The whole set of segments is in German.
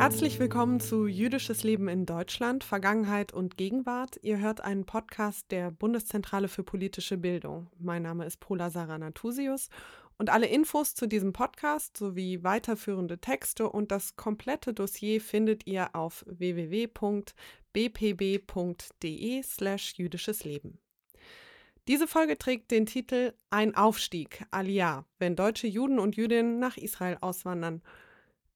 Herzlich willkommen zu Jüdisches Leben in Deutschland, Vergangenheit und Gegenwart. Ihr hört einen Podcast der Bundeszentrale für politische Bildung. Mein Name ist Pola Sarah Natusius und alle Infos zu diesem Podcast sowie weiterführende Texte und das komplette Dossier findet ihr auf www.bpb.de slash jüdisches Leben. Diese Folge trägt den Titel Ein Aufstieg, Aliyah, wenn deutsche Juden und Jüdinnen nach Israel auswandern –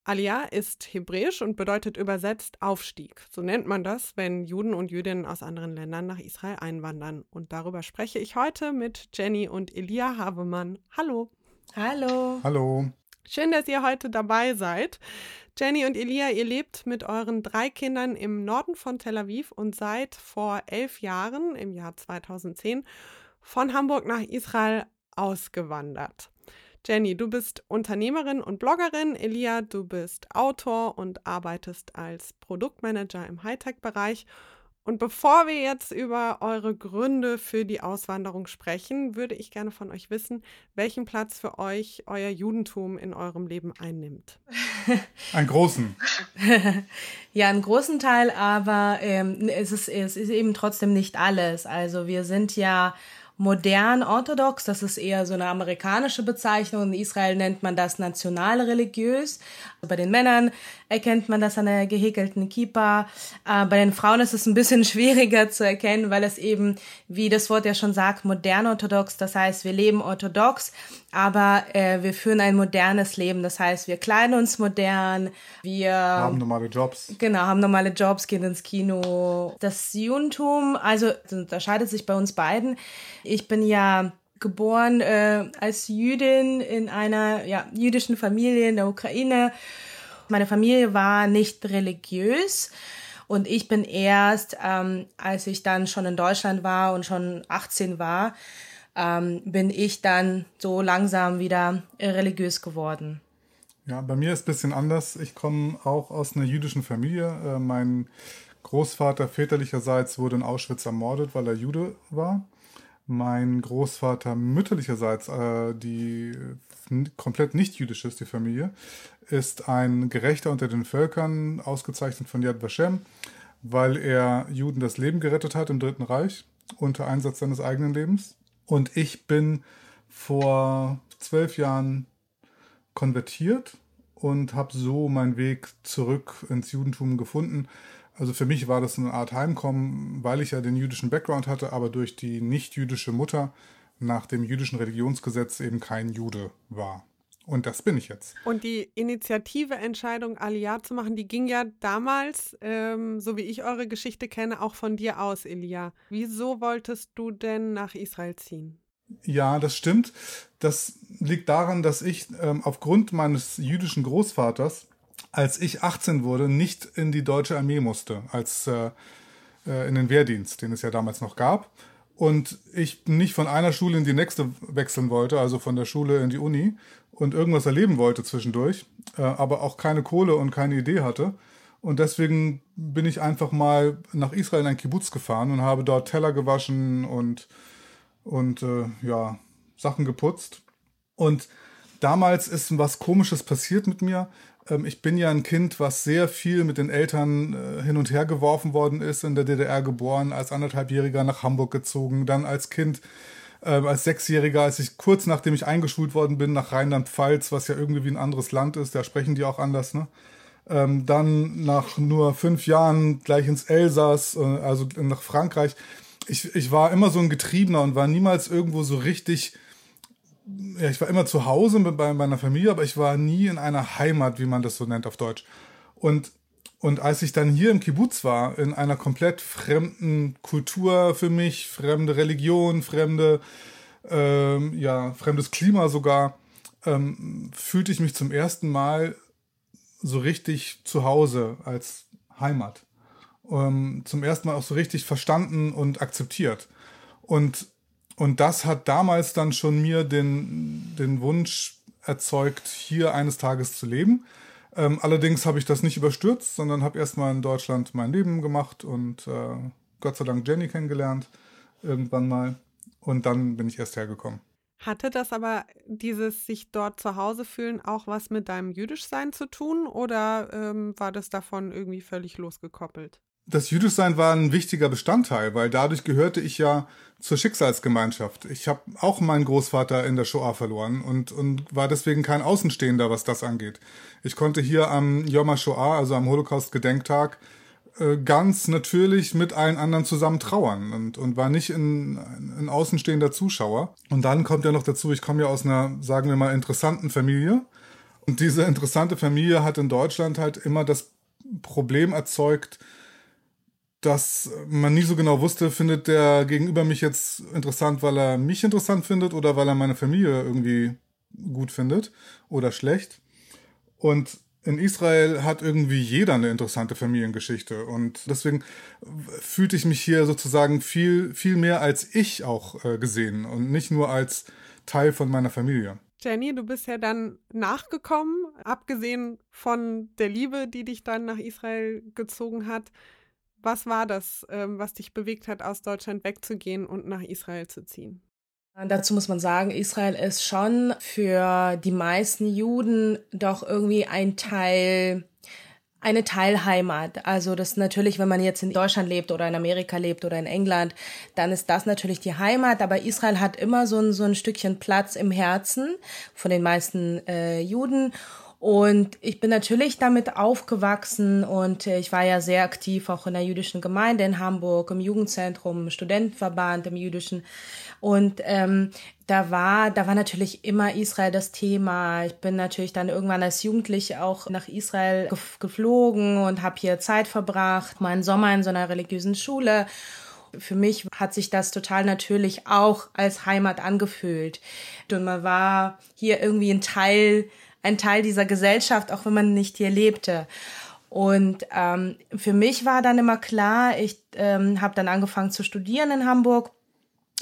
Aliyah ist hebräisch und bedeutet übersetzt Aufstieg. So nennt man das, wenn Juden und Jüdinnen aus anderen Ländern nach Israel einwandern. Und darüber spreche ich heute mit Jenny und Elia Havemann. Hallo. Hallo. Hallo. Schön, dass ihr heute dabei seid. Jenny und Elia, ihr lebt mit euren drei Kindern im Norden von Tel Aviv und seid vor elf Jahren, im Jahr 2010, von Hamburg nach Israel ausgewandert. Jenny, du bist Unternehmerin und Bloggerin. Elia, du bist Autor und arbeitest als Produktmanager im Hightech-Bereich. Und bevor wir jetzt über eure Gründe für die Auswanderung sprechen, würde ich gerne von euch wissen, welchen Platz für euch euer Judentum in eurem Leben einnimmt. Einen großen. ja, einen großen Teil, aber ähm, es, ist, es ist eben trotzdem nicht alles. Also wir sind ja modern orthodox, das ist eher so eine amerikanische Bezeichnung. In Israel nennt man das nationalreligiös. Bei den Männern erkennt man das an der gehäkelten Kippa. Äh, bei den Frauen ist es ein bisschen schwieriger zu erkennen, weil es eben, wie das Wort ja schon sagt, modern orthodox. Das heißt, wir leben orthodox, aber äh, wir führen ein modernes Leben. Das heißt, wir kleiden uns modern, wir haben normale Jobs. Genau, haben normale Jobs, gehen ins Kino. Das Judentum, also das unterscheidet sich bei uns beiden. Ich bin ja geboren äh, als Jüdin in einer ja, jüdischen Familie in der Ukraine. Meine Familie war nicht religiös. Und ich bin erst, ähm, als ich dann schon in Deutschland war und schon 18 war, ähm, bin ich dann so langsam wieder religiös geworden. Ja, bei mir ist ein bisschen anders. Ich komme auch aus einer jüdischen Familie. Äh, mein Großvater väterlicherseits wurde in Auschwitz ermordet, weil er Jude war. Mein Großvater mütterlicherseits, äh, die komplett nicht jüdisch ist, die Familie, ist ein Gerechter unter den Völkern, ausgezeichnet von Yad Vashem, weil er Juden das Leben gerettet hat im Dritten Reich unter Einsatz seines eigenen Lebens. Und ich bin vor zwölf Jahren konvertiert und habe so meinen Weg zurück ins Judentum gefunden. Also für mich war das eine Art Heimkommen, weil ich ja den jüdischen Background hatte, aber durch die nicht-jüdische Mutter nach dem jüdischen Religionsgesetz eben kein Jude war. Und das bin ich jetzt. Und die Initiative, Entscheidung, Aliyah zu machen, die ging ja damals, ähm, so wie ich eure Geschichte kenne, auch von dir aus, Elia. Wieso wolltest du denn nach Israel ziehen? Ja, das stimmt. Das liegt daran, dass ich ähm, aufgrund meines jüdischen Großvaters, als ich 18 wurde, nicht in die deutsche Armee musste, als äh, äh, in den Wehrdienst, den es ja damals noch gab. Und ich nicht von einer Schule in die nächste wechseln wollte, also von der Schule in die Uni und irgendwas erleben wollte zwischendurch, äh, aber auch keine Kohle und keine Idee hatte. Und deswegen bin ich einfach mal nach Israel in ein Kibbutz gefahren und habe dort Teller gewaschen und und äh, ja, Sachen geputzt. Und damals ist was Komisches passiert mit mir. Ähm, ich bin ja ein Kind, was sehr viel mit den Eltern äh, hin und her geworfen worden ist, in der DDR geboren, als anderthalbjähriger nach Hamburg gezogen, dann als Kind äh, als Sechsjähriger, als ich kurz nachdem ich eingeschult worden bin nach Rheinland-Pfalz, was ja irgendwie wie ein anderes Land ist, da sprechen die auch anders, ne? Ähm, dann nach nur fünf Jahren gleich ins Elsass, äh, also nach Frankreich ich, ich war immer so ein Getriebener und war niemals irgendwo so richtig. Ja, ich war immer zu Hause bei meiner Familie, aber ich war nie in einer Heimat, wie man das so nennt auf Deutsch. Und, und als ich dann hier im Kibbutz war, in einer komplett fremden Kultur für mich, fremde Religion, fremde, ähm, ja, fremdes Klima sogar, ähm, fühlte ich mich zum ersten Mal so richtig zu Hause als Heimat ähm, zum ersten Mal auch so richtig verstanden und akzeptiert. Und, und das hat damals dann schon mir den, den Wunsch erzeugt, hier eines Tages zu leben. Ähm, allerdings habe ich das nicht überstürzt, sondern habe erstmal in Deutschland mein Leben gemacht und äh, Gott sei Dank Jenny kennengelernt irgendwann mal. Und dann bin ich erst hergekommen. Hatte das aber dieses sich dort zu Hause fühlen auch was mit deinem Jüdischsein zu tun oder ähm, war das davon irgendwie völlig losgekoppelt? Das Jüdischsein war ein wichtiger Bestandteil, weil dadurch gehörte ich ja zur Schicksalsgemeinschaft. Ich habe auch meinen Großvater in der Shoah verloren und, und war deswegen kein Außenstehender, was das angeht. Ich konnte hier am Yom HaShoah, also am Holocaust-Gedenktag, äh, ganz natürlich mit allen anderen zusammen trauern und, und war nicht ein, ein außenstehender Zuschauer. Und dann kommt ja noch dazu, ich komme ja aus einer, sagen wir mal, interessanten Familie. Und diese interessante Familie hat in Deutschland halt immer das Problem erzeugt, dass man nie so genau wusste, findet der Gegenüber mich jetzt interessant, weil er mich interessant findet oder weil er meine Familie irgendwie gut findet oder schlecht. Und in Israel hat irgendwie jeder eine interessante Familiengeschichte und deswegen fühlte ich mich hier sozusagen viel, viel mehr als ich auch äh, gesehen und nicht nur als Teil von meiner Familie. Jenny, du bist ja dann nachgekommen, abgesehen von der Liebe, die dich dann nach Israel gezogen hat. Was war das, ähm, was dich bewegt hat, aus Deutschland wegzugehen und nach Israel zu ziehen? Dazu muss man sagen, Israel ist schon für die meisten Juden doch irgendwie ein Teil, eine Teilheimat. Also das natürlich, wenn man jetzt in Deutschland lebt oder in Amerika lebt oder in England, dann ist das natürlich die Heimat. Aber Israel hat immer so ein, so ein Stückchen Platz im Herzen von den meisten äh, Juden. Und ich bin natürlich damit aufgewachsen und äh, ich war ja sehr aktiv auch in der jüdischen Gemeinde in Hamburg, im Jugendzentrum, im Studentenverband, im jüdischen. Und ähm, da war, da war natürlich immer Israel das Thema. Ich bin natürlich dann irgendwann als Jugendliche auch nach Israel geflogen und habe hier Zeit verbracht, meinen Sommer in so einer religiösen Schule. Für mich hat sich das total natürlich auch als Heimat angefühlt. Und man war hier irgendwie ein Teil ein Teil dieser Gesellschaft, auch wenn man nicht hier lebte. Und ähm, für mich war dann immer klar, ich ähm, habe dann angefangen zu studieren in Hamburg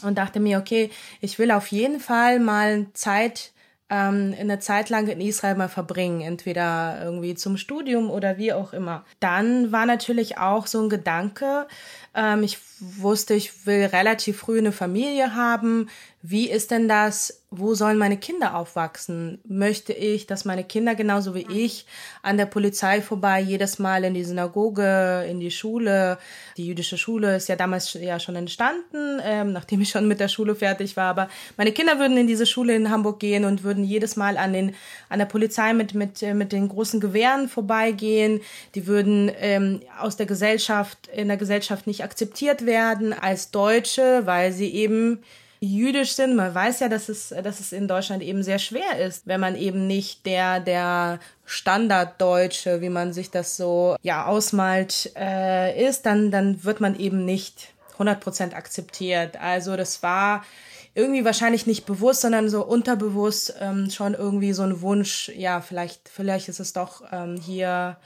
und dachte mir, okay, ich will auf jeden Fall mal Zeit ähm, eine Zeit lang in Israel mal verbringen, entweder irgendwie zum Studium oder wie auch immer. Dann war natürlich auch so ein Gedanke, ähm, ich wusste, ich will relativ früh eine Familie haben. Wie ist denn das? Wo sollen meine Kinder aufwachsen? Möchte ich, dass meine Kinder genauso wie ich an der Polizei vorbei jedes Mal in die Synagoge, in die Schule? Die jüdische Schule ist ja damals ja schon entstanden, ähm, nachdem ich schon mit der Schule fertig war. Aber meine Kinder würden in diese Schule in Hamburg gehen und würden jedes Mal an den an der Polizei mit mit äh, mit den großen Gewehren vorbeigehen. Die würden ähm, aus der Gesellschaft in der Gesellschaft nicht akzeptiert werden als Deutsche, weil sie eben jüdisch sind. Man weiß ja, dass es, dass es in Deutschland eben sehr schwer ist, wenn man eben nicht der, der Standarddeutsche, wie man sich das so, ja, ausmalt, äh, ist, dann, dann wird man eben nicht 100% akzeptiert. Also das war irgendwie wahrscheinlich nicht bewusst, sondern so unterbewusst ähm, schon irgendwie so ein Wunsch, ja, vielleicht, vielleicht ist es doch ähm, hier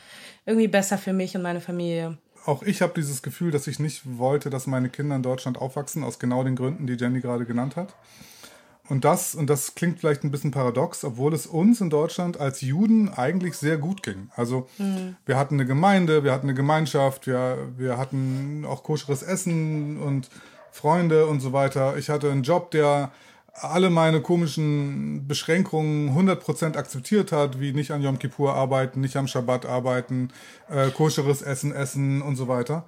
irgendwie besser für mich und meine Familie auch ich habe dieses Gefühl, dass ich nicht wollte, dass meine Kinder in Deutschland aufwachsen, aus genau den Gründen, die Jenny gerade genannt hat. Und das, und das klingt vielleicht ein bisschen paradox, obwohl es uns in Deutschland als Juden eigentlich sehr gut ging. Also mhm. wir hatten eine Gemeinde, wir hatten eine Gemeinschaft, wir, wir hatten auch koscheres Essen und Freunde und so weiter. Ich hatte einen Job, der alle meine komischen Beschränkungen 100% akzeptiert hat, wie nicht an Yom Kippur arbeiten, nicht am Schabbat arbeiten, äh, koscheres Essen essen und so weiter.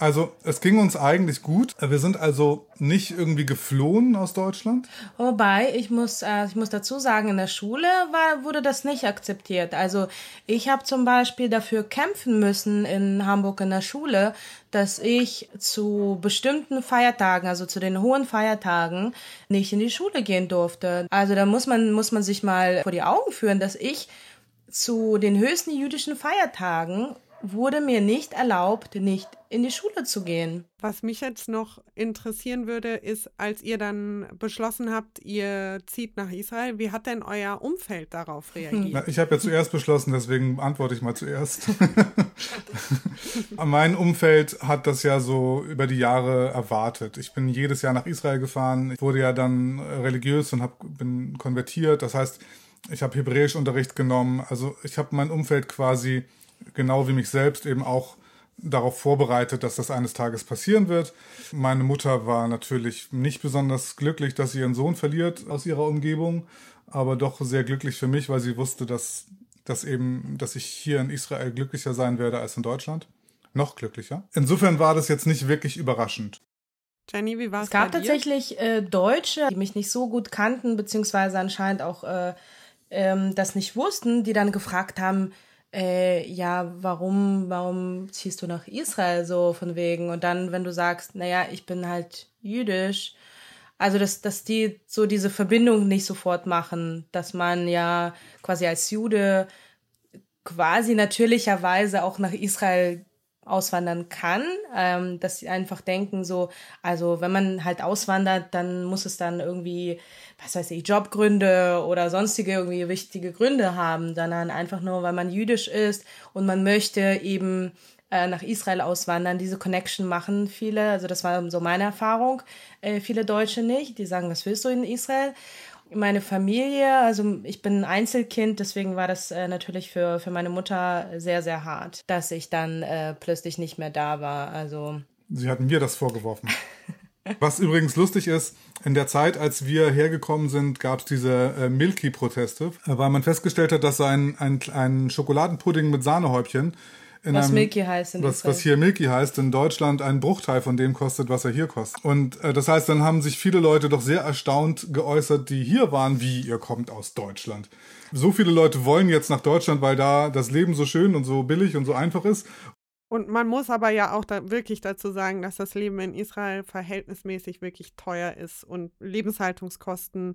Also es ging uns eigentlich gut. Wir sind also nicht irgendwie geflohen aus Deutschland. Wobei, ich muss, äh, ich muss dazu sagen, in der Schule war, wurde das nicht akzeptiert. Also ich habe zum Beispiel dafür kämpfen müssen in Hamburg in der Schule, dass ich zu bestimmten Feiertagen, also zu den hohen Feiertagen, nicht in die Schule gehen durfte. Also da muss man, muss man sich mal vor die Augen führen, dass ich zu den höchsten jüdischen Feiertagen wurde mir nicht erlaubt, nicht in die Schule zu gehen. Was mich jetzt noch interessieren würde, ist, als ihr dann beschlossen habt, ihr zieht nach Israel, wie hat denn euer Umfeld darauf reagiert? Ich habe ja zuerst beschlossen, deswegen antworte ich mal zuerst. mein Umfeld hat das ja so über die Jahre erwartet. Ich bin jedes Jahr nach Israel gefahren. Ich wurde ja dann religiös und hab, bin konvertiert. Das heißt, ich habe Hebräischunterricht genommen. Also ich habe mein Umfeld quasi genau wie mich selbst eben auch darauf vorbereitet, dass das eines Tages passieren wird. Meine Mutter war natürlich nicht besonders glücklich, dass sie ihren Sohn verliert aus ihrer Umgebung, aber doch sehr glücklich für mich, weil sie wusste, dass, dass eben, dass ich hier in Israel glücklicher sein werde als in Deutschland. Noch glücklicher. Insofern war das jetzt nicht wirklich überraschend. Jenny, wie war es? Es gab tatsächlich äh, Deutsche, die mich nicht so gut kannten, beziehungsweise anscheinend auch äh, ähm, das nicht wussten, die dann gefragt haben, äh, ja, warum, warum ziehst du nach Israel so von wegen? Und dann, wenn du sagst, naja, ich bin halt jüdisch, also dass, dass die so diese Verbindung nicht sofort machen, dass man ja quasi als Jude quasi natürlicherweise auch nach Israel auswandern kann, ähm, dass sie einfach denken so, also wenn man halt auswandert, dann muss es dann irgendwie, was weiß ich, Jobgründe oder sonstige irgendwie wichtige Gründe haben, sondern einfach nur, weil man jüdisch ist und man möchte eben äh, nach Israel auswandern, diese Connection machen viele, also das war so meine Erfahrung, äh, viele Deutsche nicht, die sagen, was willst du in Israel? Meine Familie, also ich bin ein Einzelkind, deswegen war das äh, natürlich für, für meine Mutter sehr, sehr hart, dass ich dann äh, plötzlich nicht mehr da war. Also. Sie hatten mir das vorgeworfen. Was übrigens lustig ist, in der Zeit, als wir hergekommen sind, gab es diese äh, Milky-Proteste, weil man festgestellt hat, dass ein, ein, ein Schokoladenpudding mit Sahnehäubchen was einem, Milky heißt in was, was hier Milky heißt, in Deutschland einen Bruchteil von dem kostet, was er hier kostet. Und äh, das heißt, dann haben sich viele Leute doch sehr erstaunt geäußert, die hier waren, wie ihr kommt aus Deutschland. So viele Leute wollen jetzt nach Deutschland, weil da das Leben so schön und so billig und so einfach ist. Und man muss aber ja auch da wirklich dazu sagen, dass das Leben in Israel verhältnismäßig wirklich teuer ist und Lebenshaltungskosten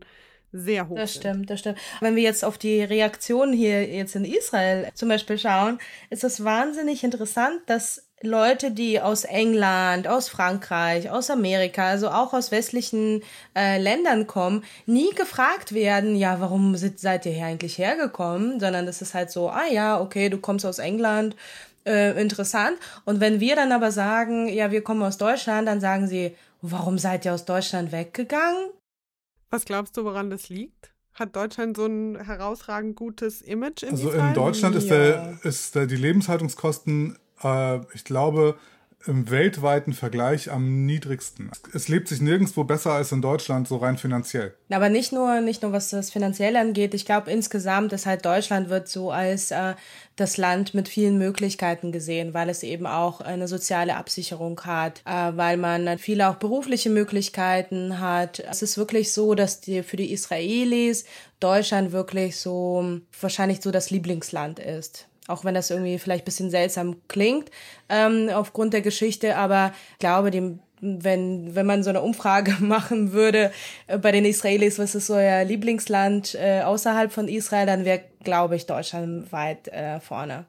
sehr hoch Das sind. stimmt, das stimmt. Wenn wir jetzt auf die Reaktion hier jetzt in Israel zum Beispiel schauen, ist es wahnsinnig interessant, dass Leute, die aus England, aus Frankreich, aus Amerika, also auch aus westlichen äh, Ländern kommen, nie gefragt werden, ja, warum seid ihr hier eigentlich hergekommen, sondern das ist halt so, ah ja, okay, du kommst aus England, äh, interessant. Und wenn wir dann aber sagen, ja, wir kommen aus Deutschland, dann sagen sie, warum seid ihr aus Deutschland weggegangen? Was glaubst du, woran das liegt? Hat Deutschland so ein herausragend gutes Image in Also in Deutschland ist, der, ist der, die Lebenshaltungskosten, äh, ich glaube, im weltweiten Vergleich am niedrigsten. Es lebt sich nirgendwo besser als in Deutschland, so rein finanziell. Aber nicht nur, nicht nur was das Finanzielle angeht. Ich glaube, insgesamt ist halt Deutschland wird so als äh, das Land mit vielen Möglichkeiten gesehen, weil es eben auch eine soziale Absicherung hat, äh, weil man viele auch berufliche Möglichkeiten hat. Es ist wirklich so, dass die, für die Israelis Deutschland wirklich so wahrscheinlich so das Lieblingsland ist auch wenn das irgendwie vielleicht bisschen seltsam klingt ähm, aufgrund der Geschichte, aber ich glaube, dem, wenn, wenn man so eine Umfrage machen würde äh, bei den Israelis, was ist so euer Lieblingsland äh, außerhalb von Israel, dann wäre, glaube ich, Deutschland weit äh, vorne.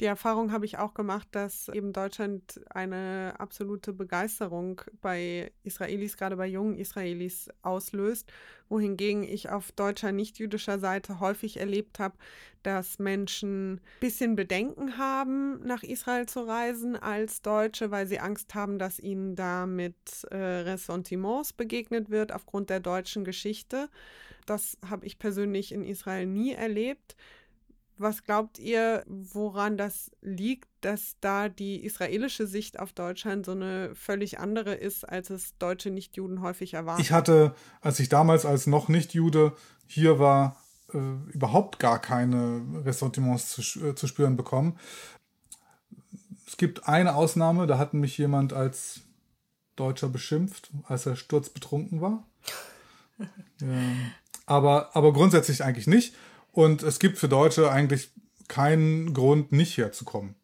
Die Erfahrung habe ich auch gemacht, dass eben Deutschland eine absolute Begeisterung bei Israelis, gerade bei jungen Israelis, auslöst, wohingegen ich auf deutscher nicht-jüdischer Seite häufig erlebt habe, dass Menschen ein bisschen Bedenken haben, nach Israel zu reisen als Deutsche, weil sie Angst haben, dass ihnen da mit äh, Ressentiments begegnet wird aufgrund der deutschen Geschichte. Das habe ich persönlich in Israel nie erlebt. Was glaubt ihr, woran das liegt, dass da die israelische Sicht auf Deutschland so eine völlig andere ist, als es deutsche Nichtjuden häufig erwarten? Ich hatte, als ich damals als noch Nichtjude hier war, äh, überhaupt gar keine Ressentiments zu, äh, zu spüren bekommen. Es gibt eine Ausnahme, da hat mich jemand als Deutscher beschimpft, als er sturzbetrunken war. ja. aber, aber grundsätzlich eigentlich nicht. Und es gibt für Deutsche eigentlich keinen Grund, nicht herzukommen.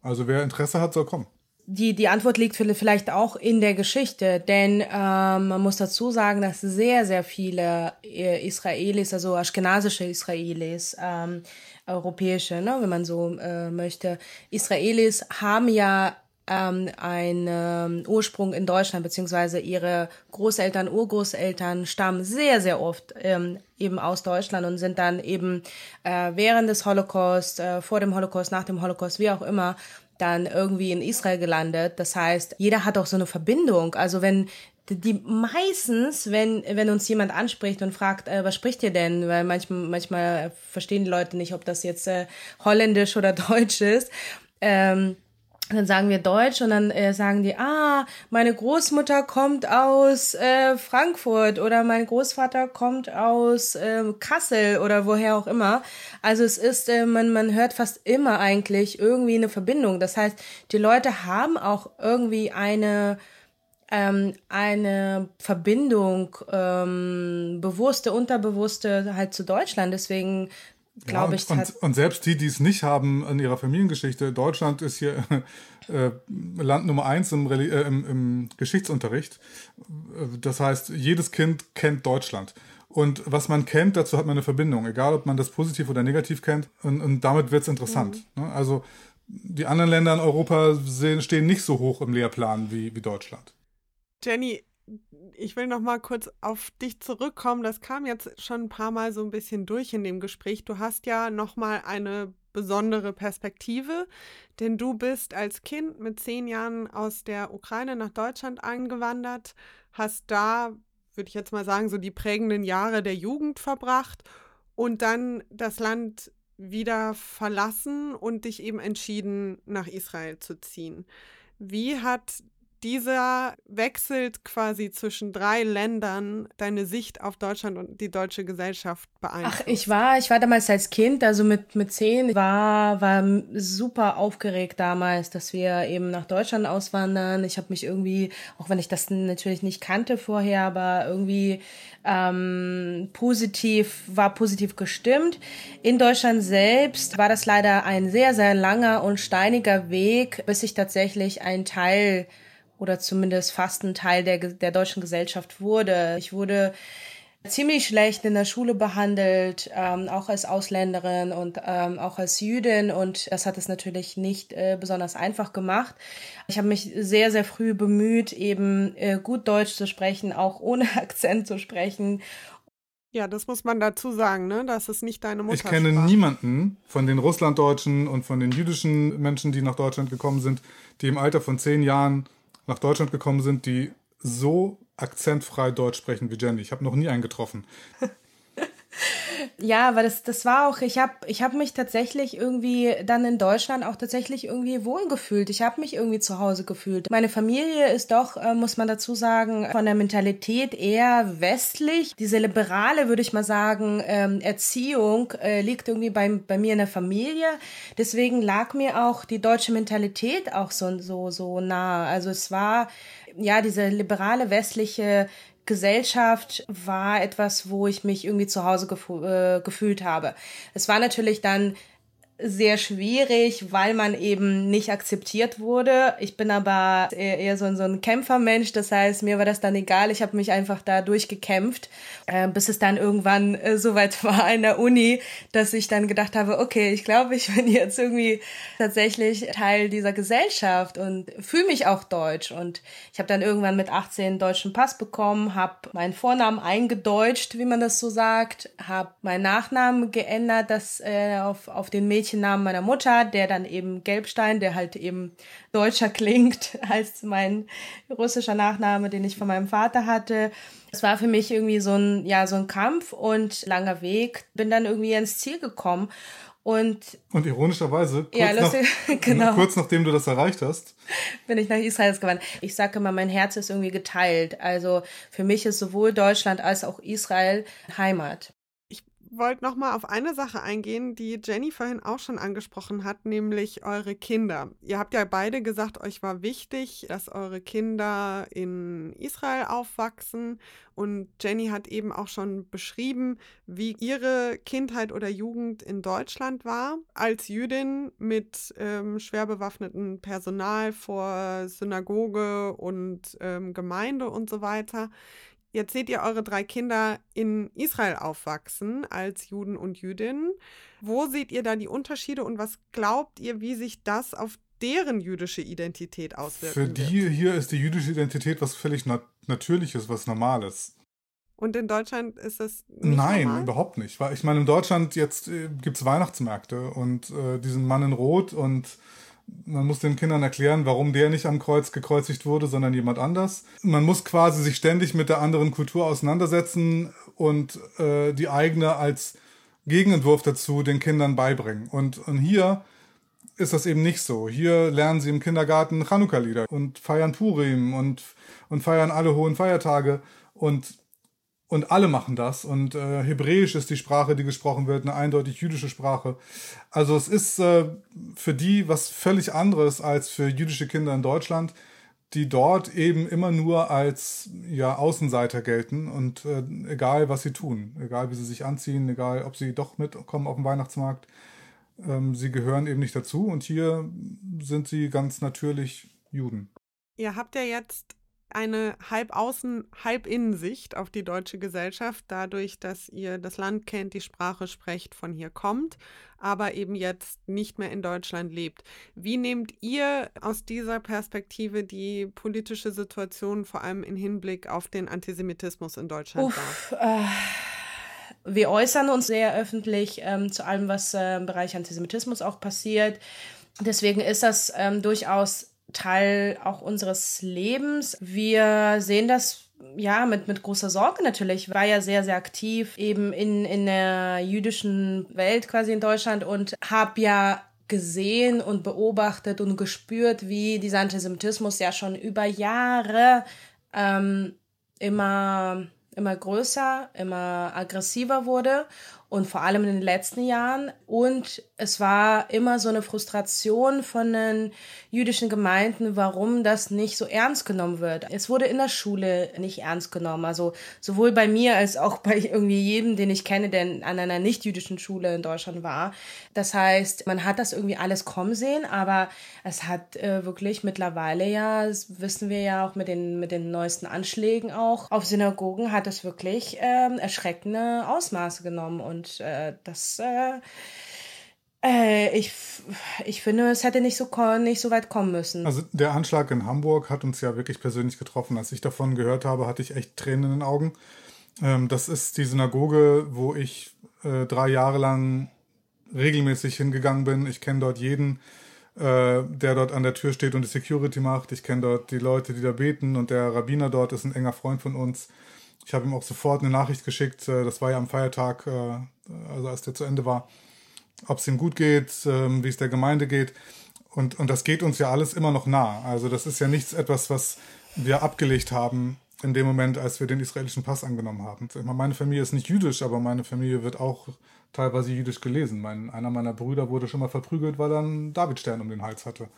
Also wer Interesse hat, soll kommen. Die, die Antwort liegt vielleicht auch in der Geschichte, denn ähm, man muss dazu sagen, dass sehr, sehr viele äh, Israelis, also aschkenasische Israelis, ähm, europäische, ne, wenn man so äh, möchte, Israelis haben ja ähm, einen ähm, Ursprung in Deutschland, beziehungsweise ihre Großeltern, Urgroßeltern stammen sehr, sehr oft ähm, eben aus Deutschland und sind dann eben äh, während des Holocaust, äh, vor dem Holocaust, nach dem Holocaust, wie auch immer, dann irgendwie in Israel gelandet. Das heißt, jeder hat auch so eine Verbindung. Also wenn die meistens, wenn, wenn uns jemand anspricht und fragt, äh, was spricht ihr denn? Weil manchmal, manchmal verstehen die Leute nicht, ob das jetzt äh, holländisch oder deutsch ist. Ähm, dann sagen wir Deutsch und dann äh, sagen die, ah, meine Großmutter kommt aus äh, Frankfurt oder mein Großvater kommt aus äh, Kassel oder woher auch immer. Also es ist, äh, man, man hört fast immer eigentlich irgendwie eine Verbindung. Das heißt, die Leute haben auch irgendwie eine ähm, eine Verbindung, ähm, bewusste, unterbewusste halt zu Deutschland. Deswegen glaube ja, ich. Und, und, selbst die, die es nicht haben in ihrer Familiengeschichte, Deutschland ist hier äh, Land Nummer eins im, äh, im, im Geschichtsunterricht. Das heißt, jedes Kind kennt Deutschland. Und was man kennt, dazu hat man eine Verbindung, egal ob man das positiv oder negativ kennt. Und, und damit wird es interessant. Mhm. Ne? Also die anderen Länder in Europa sehen, stehen nicht so hoch im Lehrplan wie, wie Deutschland. Jenny, ich will noch mal kurz auf dich zurückkommen. Das kam jetzt schon ein paar Mal so ein bisschen durch in dem Gespräch. Du hast ja noch mal eine besondere Perspektive, denn du bist als Kind mit zehn Jahren aus der Ukraine nach Deutschland eingewandert, hast da, würde ich jetzt mal sagen, so die prägenden Jahre der Jugend verbracht und dann das Land wieder verlassen und dich eben entschieden, nach Israel zu ziehen. Wie hat dieser wechselt quasi zwischen drei Ländern deine Sicht auf Deutschland und die deutsche Gesellschaft beeinflusst? Ach, ich war, ich war damals als Kind, also mit, mit zehn, war, war super aufgeregt damals, dass wir eben nach Deutschland auswandern. Ich habe mich irgendwie, auch wenn ich das natürlich nicht kannte vorher, aber irgendwie ähm, positiv, war positiv gestimmt. In Deutschland selbst war das leider ein sehr, sehr langer und steiniger Weg, bis ich tatsächlich ein Teil oder zumindest fast ein Teil der, der deutschen Gesellschaft wurde. Ich wurde ziemlich schlecht in der Schule behandelt, ähm, auch als Ausländerin und ähm, auch als Jüdin und das hat es natürlich nicht äh, besonders einfach gemacht. Ich habe mich sehr, sehr früh bemüht, eben äh, gut Deutsch zu sprechen, auch ohne Akzent zu sprechen. Ja, das muss man dazu sagen, ne? Das ist nicht deine Mutter. Ich kenne niemanden von den Russlanddeutschen und von den jüdischen Menschen, die nach Deutschland gekommen sind, die im Alter von zehn Jahren nach Deutschland gekommen sind, die so akzentfrei Deutsch sprechen wie Jenny. Ich habe noch nie einen getroffen. Ja, aber das, das war auch, ich habe ich hab mich tatsächlich irgendwie dann in Deutschland auch tatsächlich irgendwie wohlgefühlt. Ich habe mich irgendwie zu Hause gefühlt. Meine Familie ist doch, äh, muss man dazu sagen, von der Mentalität eher westlich. Diese liberale, würde ich mal sagen, ähm, Erziehung äh, liegt irgendwie bei, bei mir in der Familie. Deswegen lag mir auch die deutsche Mentalität auch so, so, so nah. Also es war ja diese liberale westliche Gesellschaft war etwas, wo ich mich irgendwie zu Hause äh, gefühlt habe. Es war natürlich dann sehr schwierig, weil man eben nicht akzeptiert wurde. Ich bin aber eher so, so ein Kämpfermensch, das heißt, mir war das dann egal. Ich habe mich einfach da durchgekämpft, äh, bis es dann irgendwann äh, soweit war in der Uni, dass ich dann gedacht habe, okay, ich glaube, ich bin jetzt irgendwie tatsächlich Teil dieser Gesellschaft und fühle mich auch deutsch. Und ich habe dann irgendwann mit 18 einen deutschen Pass bekommen, habe meinen Vornamen eingedeutscht, wie man das so sagt, habe meinen Nachnamen geändert, das äh, auf, auf den Mädchen Mädchennamen meiner Mutter, der dann eben Gelbstein, der halt eben deutscher klingt als mein russischer Nachname, den ich von meinem Vater hatte. Es war für mich irgendwie so ein, ja, so ein Kampf und langer Weg. Bin dann irgendwie ins Ziel gekommen. Und, und ironischerweise, kurz, ja, lustig, nach, genau. kurz nachdem du das erreicht hast, bin ich nach Israel gewandert. Ich sage immer, mein Herz ist irgendwie geteilt. Also für mich ist sowohl Deutschland als auch Israel Heimat wollte noch mal auf eine Sache eingehen, die Jenny vorhin auch schon angesprochen hat, nämlich eure Kinder. Ihr habt ja beide gesagt, euch war wichtig, dass eure Kinder in Israel aufwachsen. Und Jenny hat eben auch schon beschrieben, wie ihre Kindheit oder Jugend in Deutschland war, als Jüdin mit ähm, schwer bewaffnetem Personal vor Synagoge und ähm, Gemeinde und so weiter. Jetzt seht ihr eure drei Kinder in Israel aufwachsen als Juden und Jüdinnen. Wo seht ihr da die Unterschiede und was glaubt ihr, wie sich das auf deren jüdische Identität auswirkt? Für die wird? hier ist die jüdische Identität was völlig nat Natürliches, was Normales. Und in Deutschland ist es nicht Nein, normal? überhaupt nicht. Ich meine, in Deutschland jetzt äh, gibt es Weihnachtsmärkte und äh, diesen Mann in Rot und man muss den Kindern erklären, warum der nicht am Kreuz gekreuzigt wurde, sondern jemand anders. Man muss quasi sich ständig mit der anderen Kultur auseinandersetzen und äh, die eigene als Gegenentwurf dazu den Kindern beibringen. Und, und hier ist das eben nicht so. Hier lernen sie im Kindergarten Chanukka-Lieder und feiern Purim und, und feiern alle hohen Feiertage und, und alle machen das. Und äh, Hebräisch ist die Sprache, die gesprochen wird, eine eindeutig jüdische Sprache. Also es ist äh, für die was völlig anderes als für jüdische Kinder in Deutschland, die dort eben immer nur als ja, Außenseiter gelten und äh, egal was sie tun, egal wie sie sich anziehen, egal ob sie doch mitkommen auf dem Weihnachtsmarkt, ähm, sie gehören eben nicht dazu und hier sind sie ganz natürlich Juden. Ihr habt ja jetzt eine halb außen, halb Innensicht auf die deutsche Gesellschaft, dadurch, dass ihr das Land kennt, die Sprache sprecht, von hier kommt, aber eben jetzt nicht mehr in Deutschland lebt. Wie nehmt ihr aus dieser Perspektive die politische Situation vor allem im Hinblick auf den Antisemitismus in Deutschland Uff, wahr? Äh wir äußern uns sehr öffentlich ähm, zu allem, was äh, im Bereich Antisemitismus auch passiert. Deswegen ist das ähm, durchaus Teil auch unseres Lebens. Wir sehen das ja, mit, mit großer Sorge natürlich. Ich war ja sehr, sehr aktiv eben in, in der jüdischen Welt quasi in Deutschland und habe ja gesehen und beobachtet und gespürt, wie dieser Antisemitismus ja schon über Jahre ähm, immer immer größer, immer aggressiver wurde und vor allem in den letzten Jahren. Und es war immer so eine Frustration von den jüdischen Gemeinden, warum das nicht so ernst genommen wird. Es wurde in der Schule nicht ernst genommen. Also sowohl bei mir als auch bei irgendwie jedem, den ich kenne, der an einer nicht-jüdischen Schule in Deutschland war. Das heißt, man hat das irgendwie alles kommen sehen, aber es hat äh, wirklich mittlerweile ja, das wissen wir ja auch mit den, mit den neuesten Anschlägen auch, auf Synagogen hat es wirklich äh, erschreckende Ausmaße genommen. Und äh, das äh, äh, ich, ich finde, es hätte nicht so, nicht so weit kommen müssen. Also der Anschlag in Hamburg hat uns ja wirklich persönlich getroffen. Als ich davon gehört habe, hatte ich echt Tränen in den Augen. Ähm, das ist die Synagoge, wo ich äh, drei Jahre lang regelmäßig hingegangen bin. Ich kenne dort jeden, äh, der dort an der Tür steht und die Security macht. Ich kenne dort die Leute, die da beten und der Rabbiner dort ist ein enger Freund von uns. Ich habe ihm auch sofort eine Nachricht geschickt. Äh, das war ja am Feiertag, äh, also als der zu Ende war ob es ihm gut geht, ähm, wie es der Gemeinde geht. Und, und das geht uns ja alles immer noch nah. Also das ist ja nichts etwas, was wir abgelegt haben in dem Moment, als wir den israelischen Pass angenommen haben. Meine Familie ist nicht jüdisch, aber meine Familie wird auch teilweise jüdisch gelesen. Mein, einer meiner Brüder wurde schon mal verprügelt, weil er einen Davidstern um den Hals hatte.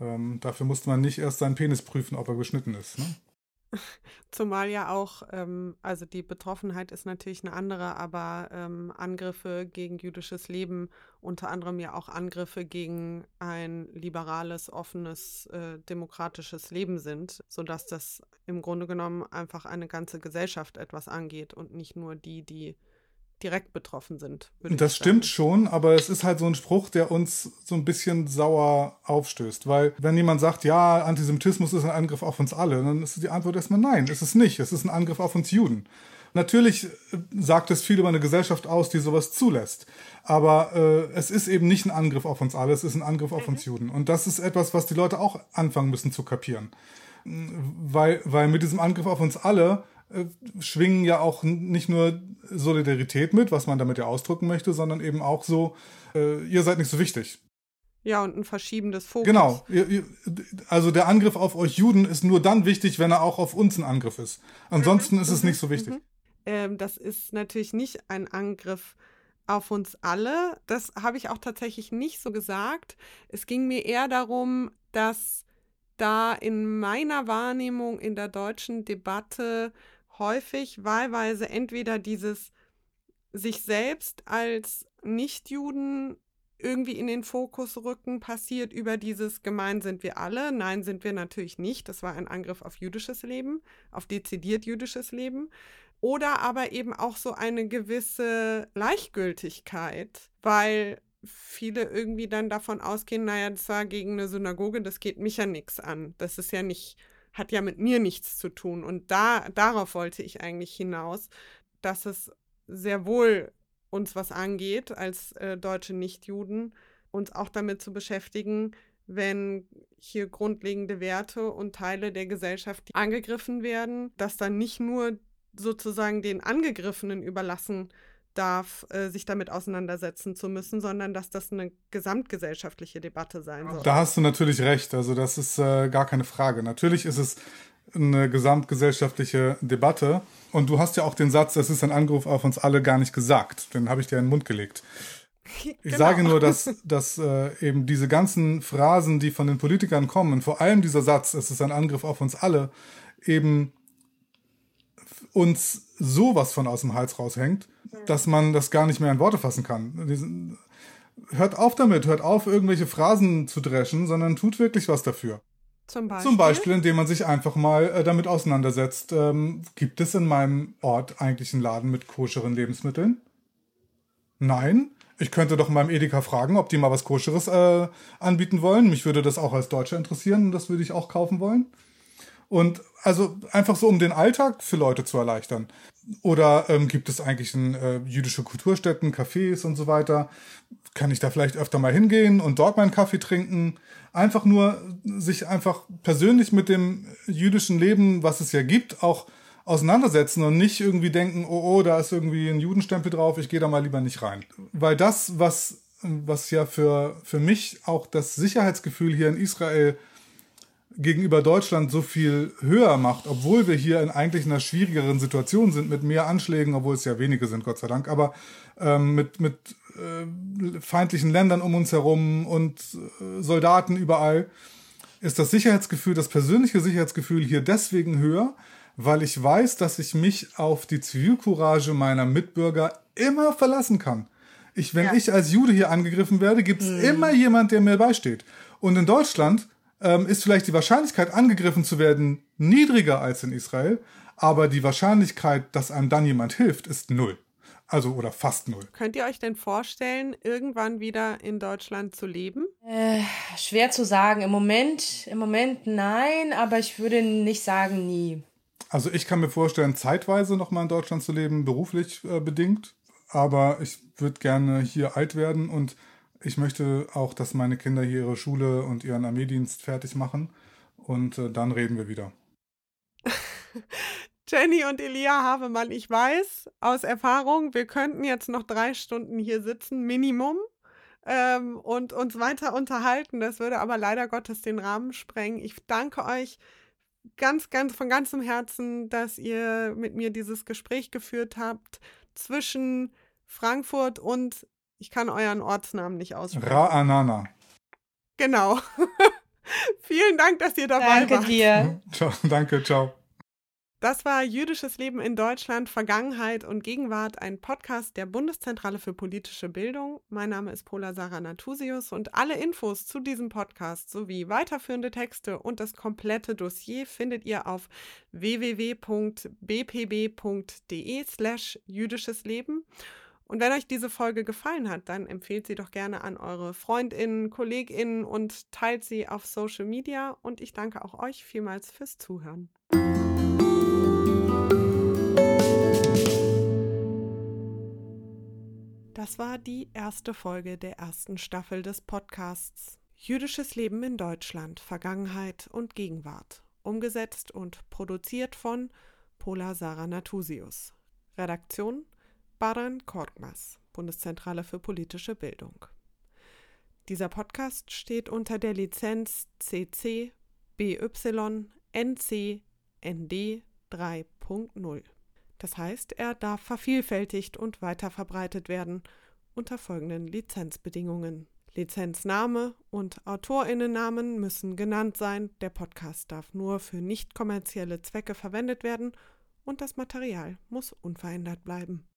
Ähm, dafür musste man nicht erst seinen Penis prüfen, ob er geschnitten ist. Ne? Zumal ja auch, ähm, also die Betroffenheit ist natürlich eine andere, aber ähm, Angriffe gegen jüdisches Leben, unter anderem ja auch Angriffe gegen ein liberales, offenes, äh, demokratisches Leben sind, sodass das im Grunde genommen einfach eine ganze Gesellschaft etwas angeht und nicht nur die, die direkt betroffen sind. Das stimmt schon, aber es ist halt so ein Spruch, der uns so ein bisschen sauer aufstößt. Weil wenn jemand sagt, ja, Antisemitismus ist ein Angriff auf uns alle, dann ist die Antwort erstmal nein, ist es nicht. Es ist ein Angriff auf uns Juden. Natürlich äh, sagt es viel über eine Gesellschaft aus, die sowas zulässt. Aber äh, es ist eben nicht ein Angriff auf uns alle, es ist ein Angriff auf uns mhm. Juden. Und das ist etwas, was die Leute auch anfangen müssen zu kapieren. Weil, weil mit diesem Angriff auf uns alle schwingen ja auch nicht nur Solidarität mit, was man damit ja ausdrücken möchte, sondern eben auch so, äh, ihr seid nicht so wichtig. Ja, und ein Verschieben des Fokus. Genau. Also der Angriff auf euch Juden ist nur dann wichtig, wenn er auch auf uns ein Angriff ist. Ansonsten mhm. ist es nicht so wichtig. Mhm. Ähm, das ist natürlich nicht ein Angriff auf uns alle. Das habe ich auch tatsächlich nicht so gesagt. Es ging mir eher darum, dass da in meiner Wahrnehmung in der deutschen Debatte häufig wahlweise entweder dieses sich selbst als Nichtjuden irgendwie in den Fokus rücken passiert über dieses gemein sind wir alle. Nein, sind wir natürlich nicht. Das war ein Angriff auf jüdisches Leben, auf dezidiert jüdisches Leben. Oder aber eben auch so eine gewisse Gleichgültigkeit, weil viele irgendwie dann davon ausgehen, naja, das war gegen eine Synagoge, das geht mich ja nichts an. Das ist ja nicht hat ja mit mir nichts zu tun. Und da, darauf wollte ich eigentlich hinaus, dass es sehr wohl uns was angeht als äh, deutsche Nichtjuden, uns auch damit zu beschäftigen, wenn hier grundlegende Werte und Teile der Gesellschaft angegriffen werden, dass dann nicht nur sozusagen den Angegriffenen überlassen darf, äh, sich damit auseinandersetzen zu müssen, sondern dass das eine gesamtgesellschaftliche Debatte sein soll. Da hast du natürlich recht. Also das ist äh, gar keine Frage. Natürlich ist es eine gesamtgesellschaftliche Debatte. Und du hast ja auch den Satz, es ist ein Angriff auf uns alle gar nicht gesagt. Den habe ich dir in den Mund gelegt. Ich genau. sage nur, dass, dass äh, eben diese ganzen Phrasen, die von den Politikern kommen, vor allem dieser Satz, es ist ein Angriff auf uns alle, eben uns sowas von aus dem Hals raushängt, dass man das gar nicht mehr in Worte fassen kann. Hört auf damit, hört auf, irgendwelche Phrasen zu dreschen, sondern tut wirklich was dafür. Zum Beispiel? Zum Beispiel, indem man sich einfach mal äh, damit auseinandersetzt, ähm, gibt es in meinem Ort eigentlich einen Laden mit koscheren Lebensmitteln? Nein. Ich könnte doch meinem Edeka fragen, ob die mal was Koscheres äh, anbieten wollen. Mich würde das auch als Deutscher interessieren und das würde ich auch kaufen wollen. Und also einfach so, um den Alltag für Leute zu erleichtern. Oder ähm, gibt es eigentlich ein, äh, jüdische Kulturstätten, Cafés und so weiter? Kann ich da vielleicht öfter mal hingehen und dort meinen Kaffee trinken? Einfach nur sich einfach persönlich mit dem jüdischen Leben, was es ja gibt, auch auseinandersetzen und nicht irgendwie denken, oh, oh, da ist irgendwie ein Judenstempel drauf, ich gehe da mal lieber nicht rein. Weil das, was, was ja für, für mich auch das Sicherheitsgefühl hier in Israel gegenüber Deutschland so viel höher macht, obwohl wir hier in eigentlich einer schwierigeren Situation sind mit mehr Anschlägen, obwohl es ja wenige sind, Gott sei Dank, aber ähm, mit, mit äh, feindlichen Ländern um uns herum und äh, Soldaten überall, ist das Sicherheitsgefühl, das persönliche Sicherheitsgefühl hier deswegen höher, weil ich weiß, dass ich mich auf die Zivilcourage meiner Mitbürger immer verlassen kann. Ich, wenn ja. ich als Jude hier angegriffen werde, gibt es mhm. immer jemand, der mir beisteht. Und in Deutschland ähm, ist vielleicht die Wahrscheinlichkeit, angegriffen zu werden, niedriger als in Israel, aber die Wahrscheinlichkeit, dass einem dann jemand hilft, ist null. Also oder fast null. Könnt ihr euch denn vorstellen, irgendwann wieder in Deutschland zu leben? Äh, schwer zu sagen. Im Moment, im Moment nein, aber ich würde nicht sagen nie. Also ich kann mir vorstellen, zeitweise nochmal in Deutschland zu leben, beruflich äh, bedingt. Aber ich würde gerne hier alt werden und ich möchte auch, dass meine Kinder hier ihre Schule und ihren Armeedienst fertig machen. Und äh, dann reden wir wieder. Jenny und Elia Havemann, ich weiß aus Erfahrung, wir könnten jetzt noch drei Stunden hier sitzen, Minimum, ähm, und uns weiter unterhalten. Das würde aber leider Gottes den Rahmen sprengen. Ich danke euch ganz, ganz von ganzem Herzen, dass ihr mit mir dieses Gespräch geführt habt zwischen Frankfurt und ich kann euren Ortsnamen nicht aussprechen. Ra'anana. Genau. Vielen Dank, dass ihr dabei danke wart. Dir. Ciao, danke, ciao. Das war Jüdisches Leben in Deutschland, Vergangenheit und Gegenwart, ein Podcast der Bundeszentrale für politische Bildung. Mein Name ist Pola Sarah Natusius und alle Infos zu diesem Podcast sowie weiterführende Texte und das komplette Dossier findet ihr auf www.bpb.de slash jüdisches Leben. Und wenn euch diese Folge gefallen hat, dann empfehlt sie doch gerne an eure Freundinnen, Kolleginnen und teilt sie auf Social Media. Und ich danke auch euch vielmals fürs Zuhören. Das war die erste Folge der ersten Staffel des Podcasts Jüdisches Leben in Deutschland, Vergangenheit und Gegenwart. Umgesetzt und produziert von Pola Sarah Natusius. Redaktion Baran Korkmaz, Bundeszentrale für politische Bildung. Dieser Podcast steht unter der Lizenz CC BY NC ND 3.0. Das heißt, er darf vervielfältigt und weiterverbreitet werden unter folgenden Lizenzbedingungen. Lizenzname und Autorinnennamen müssen genannt sein, der Podcast darf nur für nicht kommerzielle Zwecke verwendet werden und das Material muss unverändert bleiben.